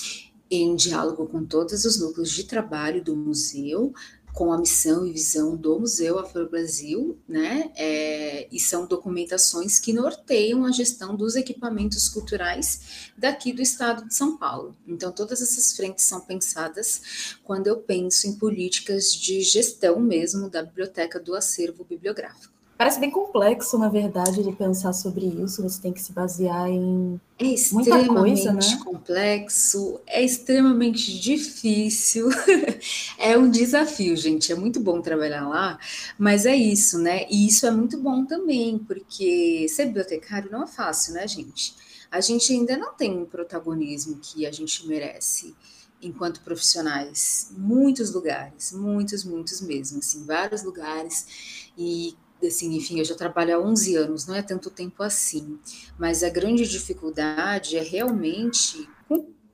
Em diálogo com todos os núcleos de trabalho do museu, com a missão e visão do Museu Afro Brasil, né? É, e são documentações que norteiam a gestão dos equipamentos culturais daqui do estado de São Paulo. Então, todas essas frentes são pensadas quando eu penso em políticas de gestão mesmo da biblioteca do acervo bibliográfico. Parece bem complexo, na verdade, de pensar sobre isso. Você tem que se basear em é extremamente coisa, né? complexo, é extremamente difícil, é um desafio, gente. É muito bom trabalhar lá, mas é isso, né? E isso é muito bom também, porque ser bibliotecário não é fácil, né, gente? A gente ainda não tem um protagonismo que a gente merece enquanto profissionais, muitos lugares, muitos, muitos mesmo, assim, vários lugares, e assim, enfim, eu já trabalho há 11 anos, não é tanto tempo assim, mas a grande dificuldade é realmente,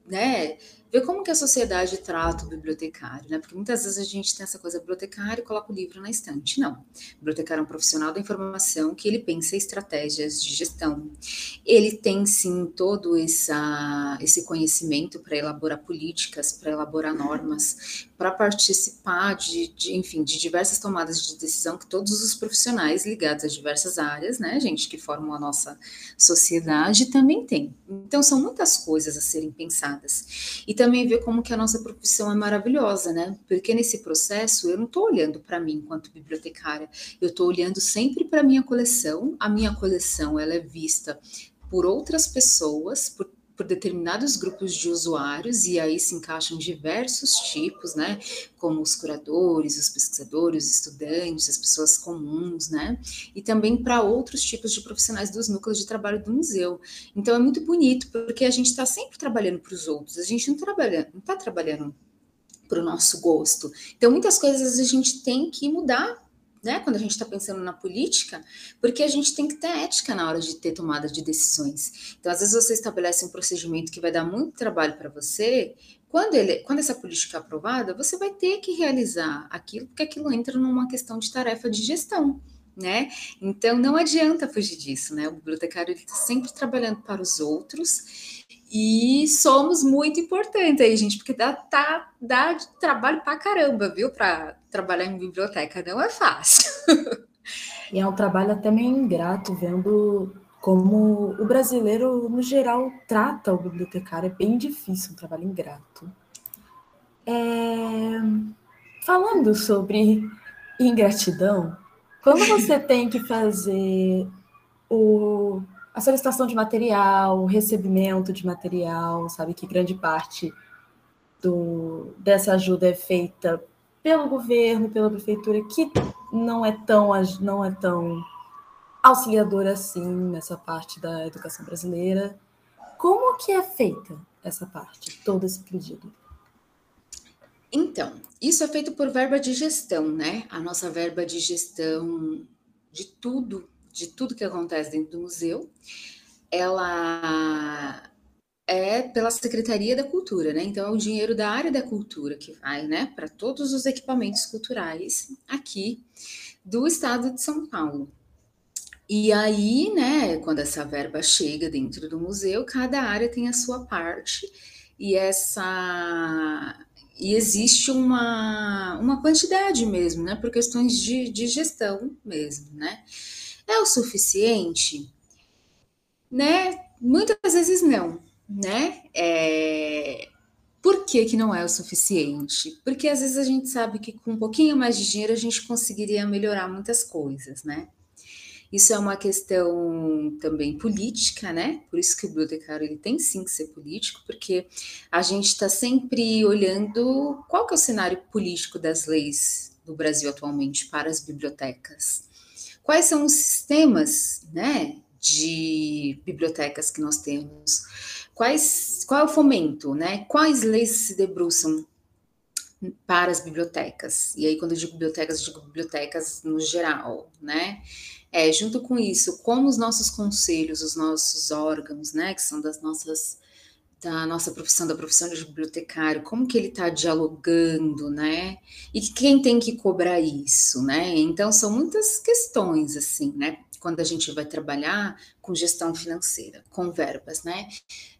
né, ver como que a sociedade trata o bibliotecário, né? Porque muitas vezes a gente tem essa coisa, bibliotecário coloca o livro na estante. Não. O bibliotecário é um profissional da informação que ele pensa estratégias de gestão. Ele tem, sim, todo essa, esse conhecimento para elaborar políticas, para elaborar normas, para participar de, de, enfim, de diversas tomadas de decisão que todos os profissionais ligados a diversas áreas, né, gente, que formam a nossa sociedade, também têm. Então, são muitas coisas a serem pensadas. E também ver como que a nossa profissão é maravilhosa, né? Porque nesse processo eu não estou olhando para mim enquanto bibliotecária, eu estou olhando sempre para a minha coleção. A minha coleção ela é vista por outras pessoas, por por determinados grupos de usuários, e aí se encaixam diversos tipos, né? Como os curadores, os pesquisadores, os estudantes, as pessoas comuns, né? E também para outros tipos de profissionais dos núcleos de trabalho do museu. Então é muito bonito, porque a gente está sempre trabalhando para os outros, a gente não está trabalhando, não está trabalhando para o nosso gosto. Então, muitas coisas a gente tem que mudar né, quando a gente está pensando na política, porque a gente tem que ter ética na hora de ter tomada de decisões. Então, às vezes você estabelece um procedimento que vai dar muito trabalho para você, quando, ele, quando essa política é aprovada, você vai ter que realizar aquilo, porque aquilo entra numa questão de tarefa de gestão. Né? Então não adianta fugir disso, né? O bibliotecário está sempre trabalhando para os outros e somos muito importantes aí, gente, porque dá, tá, dá trabalho pra caramba, viu? Para trabalhar em biblioteca não é fácil. E é um trabalho até meio ingrato, vendo como o brasileiro, no geral, trata o bibliotecário. É bem difícil, um trabalho ingrato. É... Falando sobre ingratidão, quando você tem que fazer o a solicitação de material, o recebimento de material, sabe que grande parte do, dessa ajuda é feita pelo governo, pela prefeitura, que não é tão não é tão auxiliadora assim nessa parte da educação brasileira. Como que é feita essa parte, todo esse pedido? Então, isso é feito por verba de gestão, né? A nossa verba de gestão de tudo de tudo que acontece dentro do museu, ela é pela Secretaria da Cultura, né? Então é o dinheiro da área da cultura que vai, né, para todos os equipamentos culturais aqui do estado de São Paulo. E aí, né, quando essa verba chega dentro do museu, cada área tem a sua parte e essa e existe uma, uma quantidade mesmo, né, por questões de, de gestão mesmo, né? É o suficiente? Né? Muitas vezes não, né? É... Por que, que não é o suficiente? Porque às vezes a gente sabe que com um pouquinho mais de dinheiro a gente conseguiria melhorar muitas coisas, né? Isso é uma questão também política, né? Por isso que o bibliotecário ele tem sim que ser político, porque a gente está sempre olhando qual que é o cenário político das leis do Brasil atualmente para as bibliotecas quais são os sistemas né, de bibliotecas que nós temos, quais, qual é o fomento, né, quais leis se debruçam para as bibliotecas. E aí, quando eu digo bibliotecas, eu digo bibliotecas no geral, né? É, junto com isso, como os nossos conselhos, os nossos órgãos, né, que são das nossas da nossa profissão, da profissão de bibliotecário, como que ele está dialogando, né? E quem tem que cobrar isso, né? Então são muitas questões assim, né? Quando a gente vai trabalhar com gestão financeira, com verbas, né?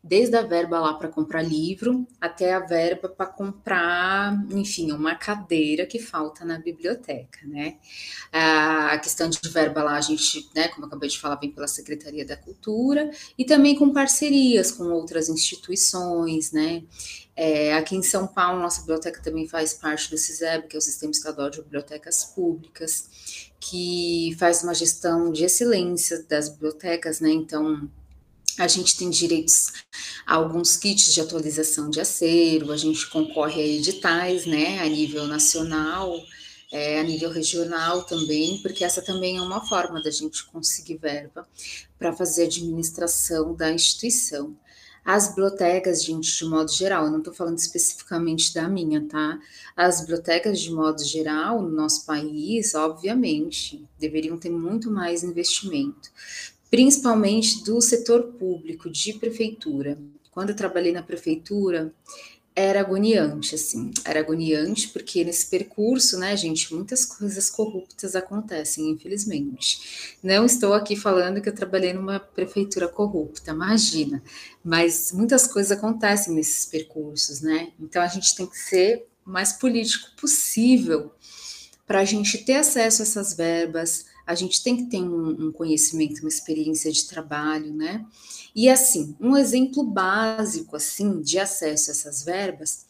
Desde a verba lá para comprar livro até a verba para comprar, enfim, uma cadeira que falta na biblioteca, né? A questão de verba lá, a gente, né, como eu acabei de falar, vem pela Secretaria da Cultura e também com parcerias com outras instituições, né? É, aqui em São Paulo, nossa biblioteca também faz parte do CISEB, que é o Sistema Estadual de Bibliotecas Públicas que faz uma gestão de excelência das bibliotecas, né? Então, a gente tem direitos a alguns kits de atualização de acervo, a gente concorre a editais, né, a nível nacional, é, a nível regional também, porque essa também é uma forma da gente conseguir verba para fazer administração da instituição. As bibliotecas, gente, de modo geral, eu não estou falando especificamente da minha, tá? As bibliotecas, de modo geral, no nosso país, obviamente, deveriam ter muito mais investimento, principalmente do setor público, de prefeitura. Quando eu trabalhei na prefeitura, era agoniante, assim, era agoniante porque nesse percurso, né, gente, muitas coisas corruptas acontecem, infelizmente. Não estou aqui falando que eu trabalhei numa prefeitura corrupta, imagina, mas muitas coisas acontecem nesses percursos, né? Então a gente tem que ser o mais político possível para a gente ter acesso a essas verbas, a gente tem que ter um, um conhecimento, uma experiência de trabalho, né? E assim, um exemplo básico assim de acesso a essas verbas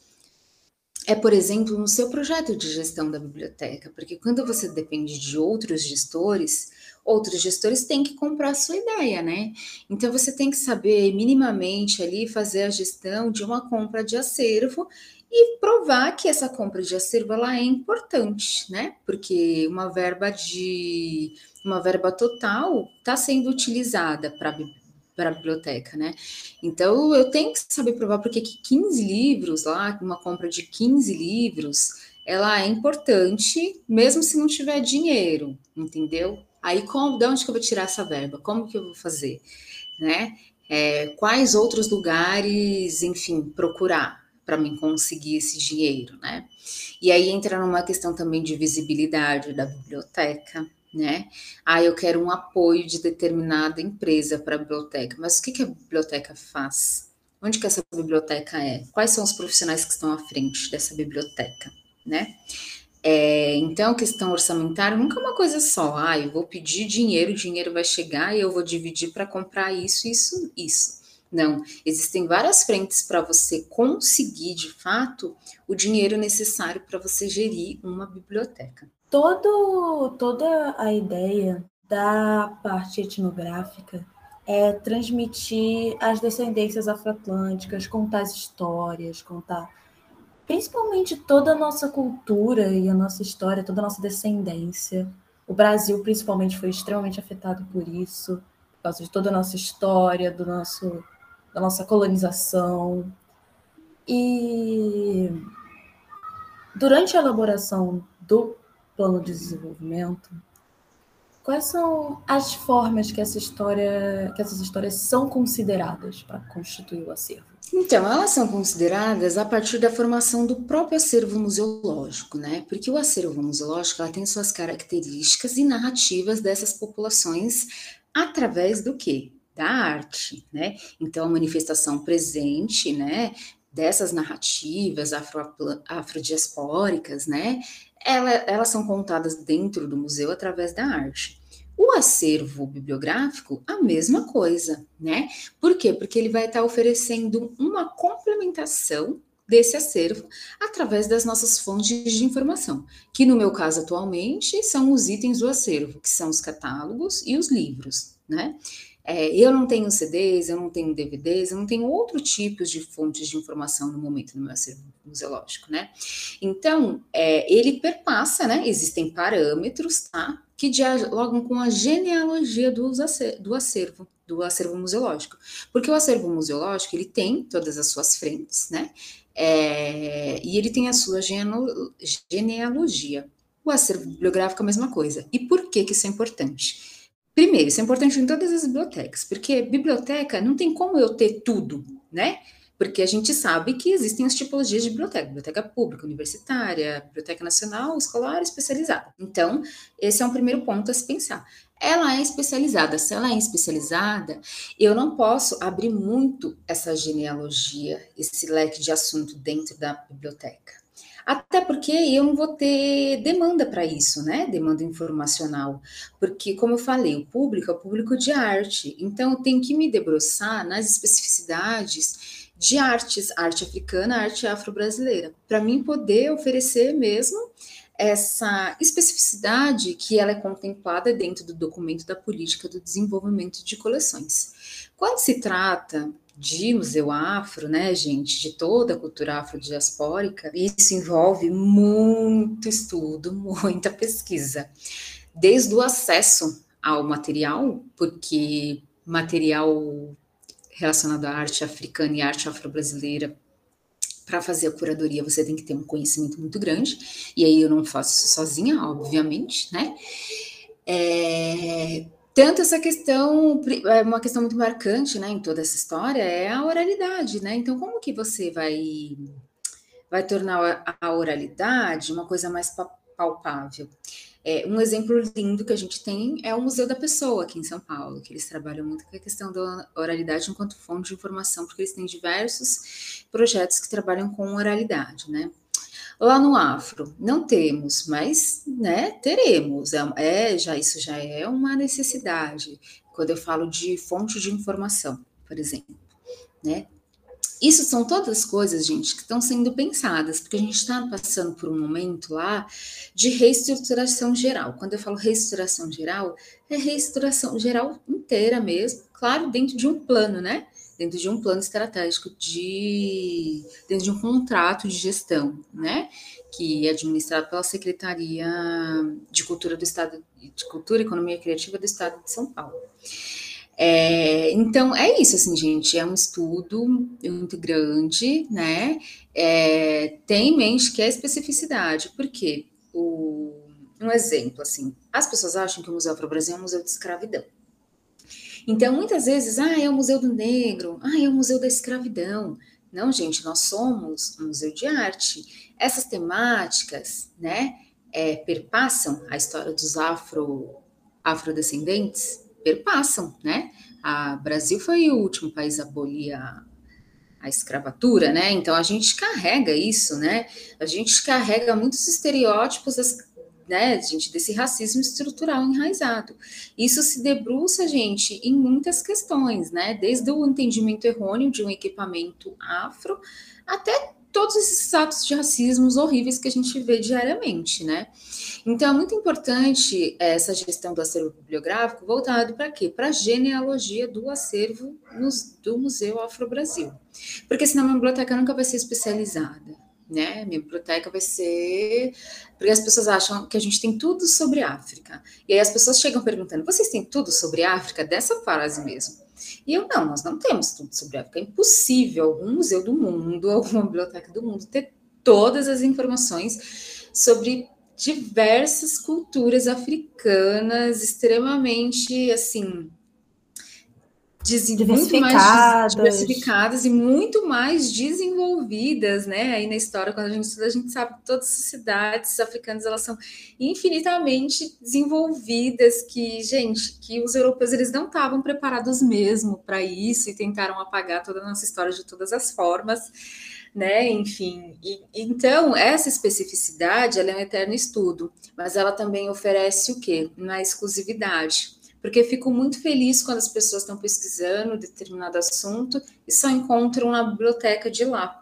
é, por exemplo, no seu projeto de gestão da biblioteca, porque quando você depende de outros gestores, outros gestores têm que comprar a sua ideia, né? Então você tem que saber minimamente ali fazer a gestão de uma compra de acervo e provar que essa compra de acervo ela é importante, né? Porque uma verba de uma verba total está sendo utilizada para para a biblioteca, né? Então eu tenho que saber provar porque que 15 livros lá, uma compra de 15 livros, ela é importante, mesmo se não tiver dinheiro, entendeu? Aí como, de onde que eu vou tirar essa verba? Como que eu vou fazer, né? É, quais outros lugares, enfim, procurar para mim conseguir esse dinheiro, né? E aí entra numa questão também de visibilidade da biblioteca, né? Ah, eu quero um apoio de determinada empresa para a biblioteca, mas o que, que a biblioteca faz? Onde que essa biblioteca é? Quais são os profissionais que estão à frente dessa biblioteca, né? É, então, questão orçamentária nunca é uma coisa só. Ah, eu vou pedir dinheiro, o dinheiro vai chegar e eu vou dividir para comprar isso, isso, isso. Não, existem várias frentes para você conseguir, de fato, o dinheiro necessário para você gerir uma biblioteca. Todo, toda a ideia da parte etnográfica é transmitir as descendências afroatlânticas, contar as histórias, contar principalmente toda a nossa cultura e a nossa história, toda a nossa descendência. O Brasil, principalmente, foi extremamente afetado por isso, por causa de toda a nossa história, do nosso, da nossa colonização. E durante a elaboração do plano de desenvolvimento, quais são as formas que essa história, que essas histórias são consideradas para constituir o acervo? Então, elas são consideradas a partir da formação do próprio acervo museológico, né? Porque o acervo museológico ela tem suas características e narrativas dessas populações através do quê? Da arte, né? Então, a manifestação presente, né? Dessas narrativas afro, afrodiaspóricas, né? ela, elas são contadas dentro do museu através da arte. O acervo bibliográfico, a mesma coisa, né? Por quê? Porque ele vai estar oferecendo uma complementação desse acervo através das nossas fontes de informação, que no meu caso atualmente são os itens do acervo, que são os catálogos e os livros, né? É, eu não tenho CDs, eu não tenho DVDs, eu não tenho outro tipos de fontes de informação no momento no meu acervo museológico, né? Então, é, ele perpassa, né? Existem parâmetros, tá? Que dialogam com a genealogia do acervo, do acervo, do acervo museológico. Porque o acervo museológico, ele tem todas as suas frentes, né? É, e ele tem a sua genealogia. O acervo bibliográfico é a mesma coisa. E por que, que isso é importante? Primeiro, isso é importante em todas as bibliotecas, porque biblioteca não tem como eu ter tudo, né? porque a gente sabe que existem as tipologias de biblioteca, biblioteca pública, universitária, biblioteca nacional, escolar, especializada. Então, esse é um primeiro ponto a se pensar. Ela é especializada. Se ela é especializada, eu não posso abrir muito essa genealogia, esse leque de assunto dentro da biblioteca. Até porque eu não vou ter demanda para isso, né? Demanda informacional. Porque, como eu falei, o público é o público de arte. Então, eu tenho que me debruçar nas especificidades de artes, arte africana, arte afro-brasileira, para mim poder oferecer mesmo essa especificidade que ela é contemplada dentro do documento da política do desenvolvimento de coleções. Quando se trata de museu afro, né, gente, de toda a cultura afrodiaspórica, isso envolve muito estudo, muita pesquisa, desde o acesso ao material, porque material relacionado à arte africana e arte afro-brasileira para fazer a curadoria você tem que ter um conhecimento muito grande, e aí eu não faço isso sozinha, obviamente, né? É, tanto essa questão, é uma questão muito marcante, né, em toda essa história, é a oralidade, né? Então, como que você vai, vai tornar a oralidade uma coisa mais palpável? É, um exemplo lindo que a gente tem é o Museu da Pessoa aqui em São Paulo, que eles trabalham muito com a questão da oralidade enquanto fonte de informação, porque eles têm diversos projetos que trabalham com oralidade, né? Lá no Afro, não temos, mas né, teremos. É, é, já Isso já é uma necessidade, quando eu falo de fonte de informação, por exemplo. Né? Isso são todas coisas, gente, que estão sendo pensadas, porque a gente está passando por um momento lá de reestruturação geral. Quando eu falo reestruturação geral, é reestruturação geral inteira mesmo, claro, dentro de um plano, né? Dentro de um plano estratégico de dentro de um contrato de gestão, né? Que é administrado pela Secretaria de Cultura do Estado de Cultura e Economia Criativa do Estado de São Paulo. É, então, é isso, assim, gente, é um estudo muito grande, né? É, tem em mente que é especificidade, porque o, um exemplo, assim, as pessoas acham que o Museu Afro-Brasil é um museu de escravidão. Então, muitas vezes, ah, é o Museu do Negro, ah, é o Museu da Escravidão. Não, gente, nós somos um museu de arte. Essas temáticas, né, é, perpassam a história dos afro, afrodescendentes, perpassam, né? A Brasil foi o último país a abolir a, a escravatura, né? Então a gente carrega isso, né? A gente carrega muitos estereótipos das, né, gente, desse racismo estrutural enraizado. Isso se debruça, gente, em muitas questões, né? Desde o entendimento errôneo de um equipamento afro até todos esses atos de racismo horríveis que a gente vê diariamente, né? Então, é muito importante essa gestão do acervo bibliográfico voltado para quê? Para a genealogia do acervo nos, do Museu Afro-Brasil. Porque senão a biblioteca nunca vai ser especializada, né? Minha biblioteca vai ser. Porque as pessoas acham que a gente tem tudo sobre África. E aí as pessoas chegam perguntando: vocês têm tudo sobre África? Dessa frase mesmo. E eu, não, nós não temos tudo sobre África. É impossível algum museu do mundo, alguma biblioteca do mundo ter todas as informações sobre diversas culturas africanas extremamente, assim, muito mais diversificadas e muito mais desenvolvidas, né? Aí na história, quando a gente estuda, a gente sabe que todas as cidades africanas elas são infinitamente desenvolvidas, que, gente, que os europeus eles não estavam preparados mesmo para isso e tentaram apagar toda a nossa história de todas as formas, né? Enfim, e, então essa especificidade ela é um eterno estudo, mas ela também oferece o quê? Na exclusividade porque fico muito feliz quando as pessoas estão pesquisando determinado assunto e só encontram na biblioteca de lá.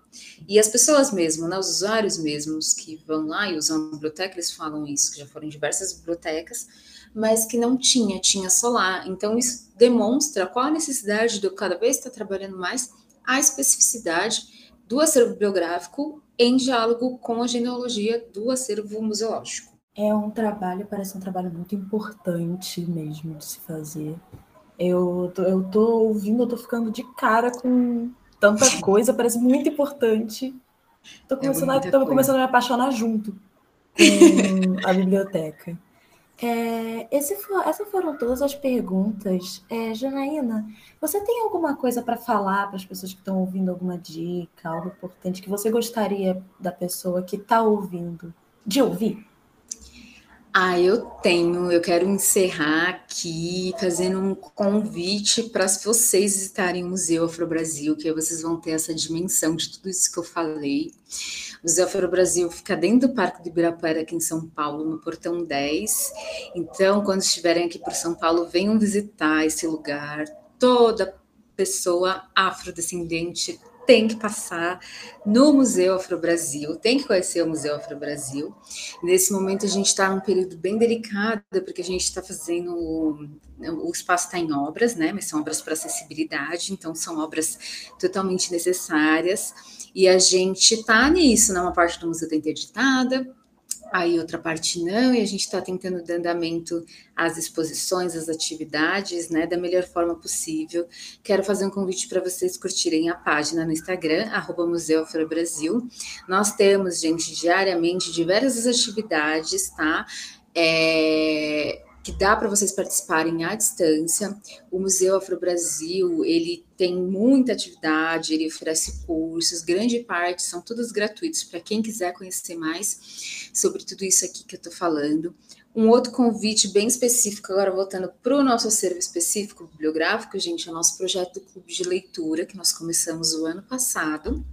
E as pessoas mesmo, né, os usuários mesmos que vão lá e usam a biblioteca, eles falam isso, que já foram em diversas bibliotecas, mas que não tinha, tinha só lá. Então, isso demonstra qual a necessidade de eu cada vez estar trabalhando mais a especificidade do acervo bibliográfico em diálogo com a genealogia do acervo museológico. É um trabalho, parece um trabalho muito importante mesmo de se fazer. Eu tô, eu tô ouvindo, eu tô ficando de cara com tanta coisa, parece muito importante. Tô é começando, é a, tô começando a me apaixonar junto com a biblioteca. É, for, essas foram todas as perguntas. É, Janaína, você tem alguma coisa para falar para as pessoas que estão ouvindo, alguma dica, algo importante que você gostaria da pessoa que está ouvindo de ouvir? Ah, eu tenho. Eu quero encerrar aqui fazendo um convite para vocês visitarem o Museu Afro Brasil, que aí vocês vão ter essa dimensão de tudo isso que eu falei. O Museu Afro Brasil fica dentro do Parque do Ibirapuera, aqui em São Paulo, no Portão 10. Então, quando estiverem aqui por São Paulo, venham visitar esse lugar. Toda pessoa afrodescendente tem que passar no Museu Afro Brasil, tem que conhecer o Museu Afro Brasil. Nesse momento a gente está num período bem delicado, porque a gente está fazendo o espaço está em obras, né? Mas são obras para acessibilidade, então são obras totalmente necessárias. E a gente está nisso, né? Uma parte do museu está interditada, aí outra parte não, e a gente está tentando dar andamento às exposições, às atividades, né, da melhor forma possível. Quero fazer um convite para vocês curtirem a página no Instagram, arroba Museu Brasil. Nós temos, gente, diariamente diversas atividades, tá? É, que dá para vocês participarem à distância. O Museu Afro Brasil, ele tem muita atividade, ele oferece cursos, grande parte são todos gratuitos para quem quiser conhecer mais sobre tudo isso aqui que eu estou falando. Um outro convite bem específico, agora voltando para o nosso acervo específico bibliográfico, gente, é o nosso projeto do Clube de Leitura, que nós começamos o ano passado.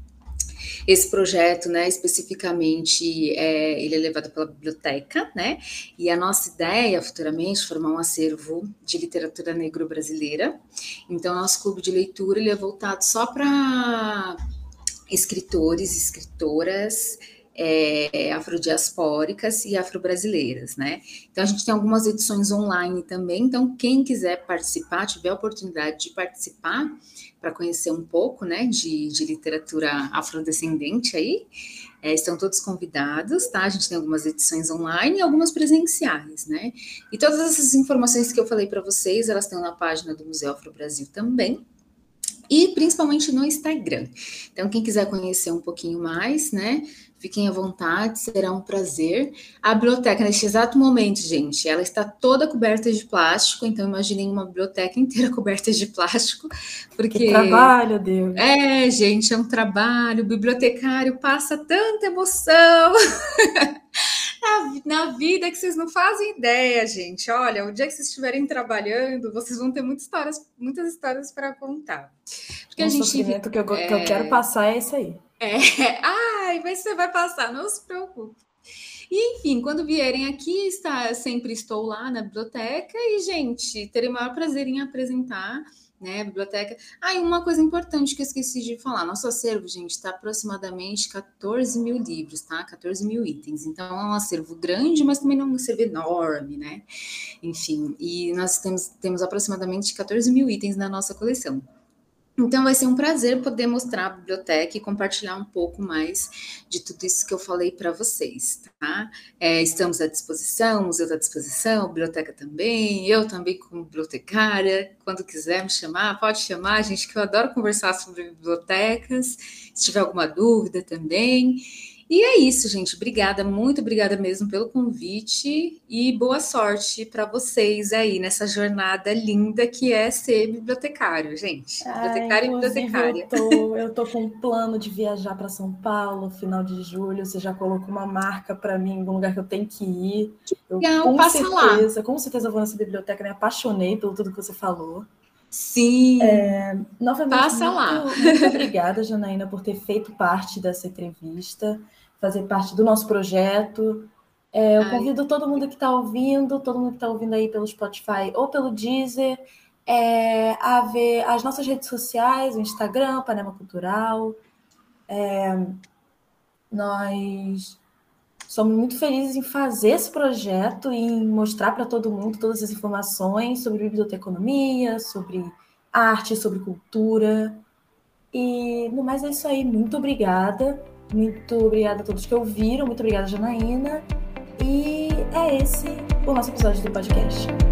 Esse projeto, né, especificamente, é, ele é levado pela biblioteca, né, e a nossa ideia futuramente é formar um acervo de literatura negro-brasileira. Então, nosso clube de leitura ele é voltado só para escritores, escritoras, é, afrodiaspóricas e afro-brasileiras, né? Então a gente tem algumas edições online também. Então quem quiser participar, tiver a oportunidade de participar, para conhecer um pouco, né, de, de literatura afrodescendente aí. É, estão todos convidados, tá? A gente tem algumas edições online e algumas presenciais, né? E todas essas informações que eu falei para vocês, elas estão na página do Museu Afro Brasil também. E principalmente no Instagram. Então, quem quiser conhecer um pouquinho mais, né? Fiquem à vontade, será um prazer. A biblioteca, neste exato momento, gente, ela está toda coberta de plástico, então imaginem uma biblioteca inteira coberta de plástico, porque... Que trabalho, Deus! É, gente, é um trabalho, o bibliotecário passa tanta emoção na, vida que vocês não fazem ideia, gente. Olha, o dia que vocês estiverem trabalhando, vocês vão ter muitas histórias, muitas histórias para contar. Porque um a gente... sofrimento que eu, é... que eu quero passar é esse aí. É, ai, mas você vai passar, não se preocupe. E, enfim, quando vierem aqui, está, sempre estou lá na biblioteca e, gente, terei o maior prazer em apresentar né, biblioteca. Ah, e uma coisa importante que eu esqueci de falar: nosso acervo, gente, está aproximadamente 14 mil livros, tá? 14 mil itens. Então, é um acervo grande, mas também não é um acervo enorme, né? Enfim, e nós temos, temos aproximadamente 14 mil itens na nossa coleção. Então, vai ser um prazer poder mostrar a biblioteca e compartilhar um pouco mais de tudo isso que eu falei para vocês, tá? É, estamos à disposição, o museu está à disposição, a biblioteca também, eu também como bibliotecária, quando quiser me chamar, pode chamar, gente, que eu adoro conversar sobre bibliotecas, se tiver alguma dúvida também. E é isso, gente. Obrigada, muito obrigada mesmo pelo convite e boa sorte para vocês aí nessa jornada linda que é ser bibliotecário, gente. Bibliotecário e bibliotecária. Eu tô, eu tô com um plano de viajar para São Paulo final de julho. Você já colocou uma marca para mim, um lugar que eu tenho que ir. Eu, Legal, com passa certeza, lá. Com certeza eu vou nessa biblioteca, me apaixonei pelo tudo que você falou. Sim. É, novamente, Passa muito, lá. Muito obrigada, Janaína, por ter feito parte dessa entrevista fazer parte do nosso projeto. É, eu Ai. convido todo mundo que está ouvindo, todo mundo que está ouvindo aí pelo Spotify ou pelo Deezer, é, a ver as nossas redes sociais, o Instagram, Panema Cultural. É, nós somos muito felizes em fazer esse projeto e em mostrar para todo mundo todas as informações sobre biblioteconomia, sobre arte, sobre cultura. E no mais é isso aí. Muito obrigada. Muito obrigada a todos que ouviram, muito obrigada, Janaína. E é esse o nosso episódio do podcast.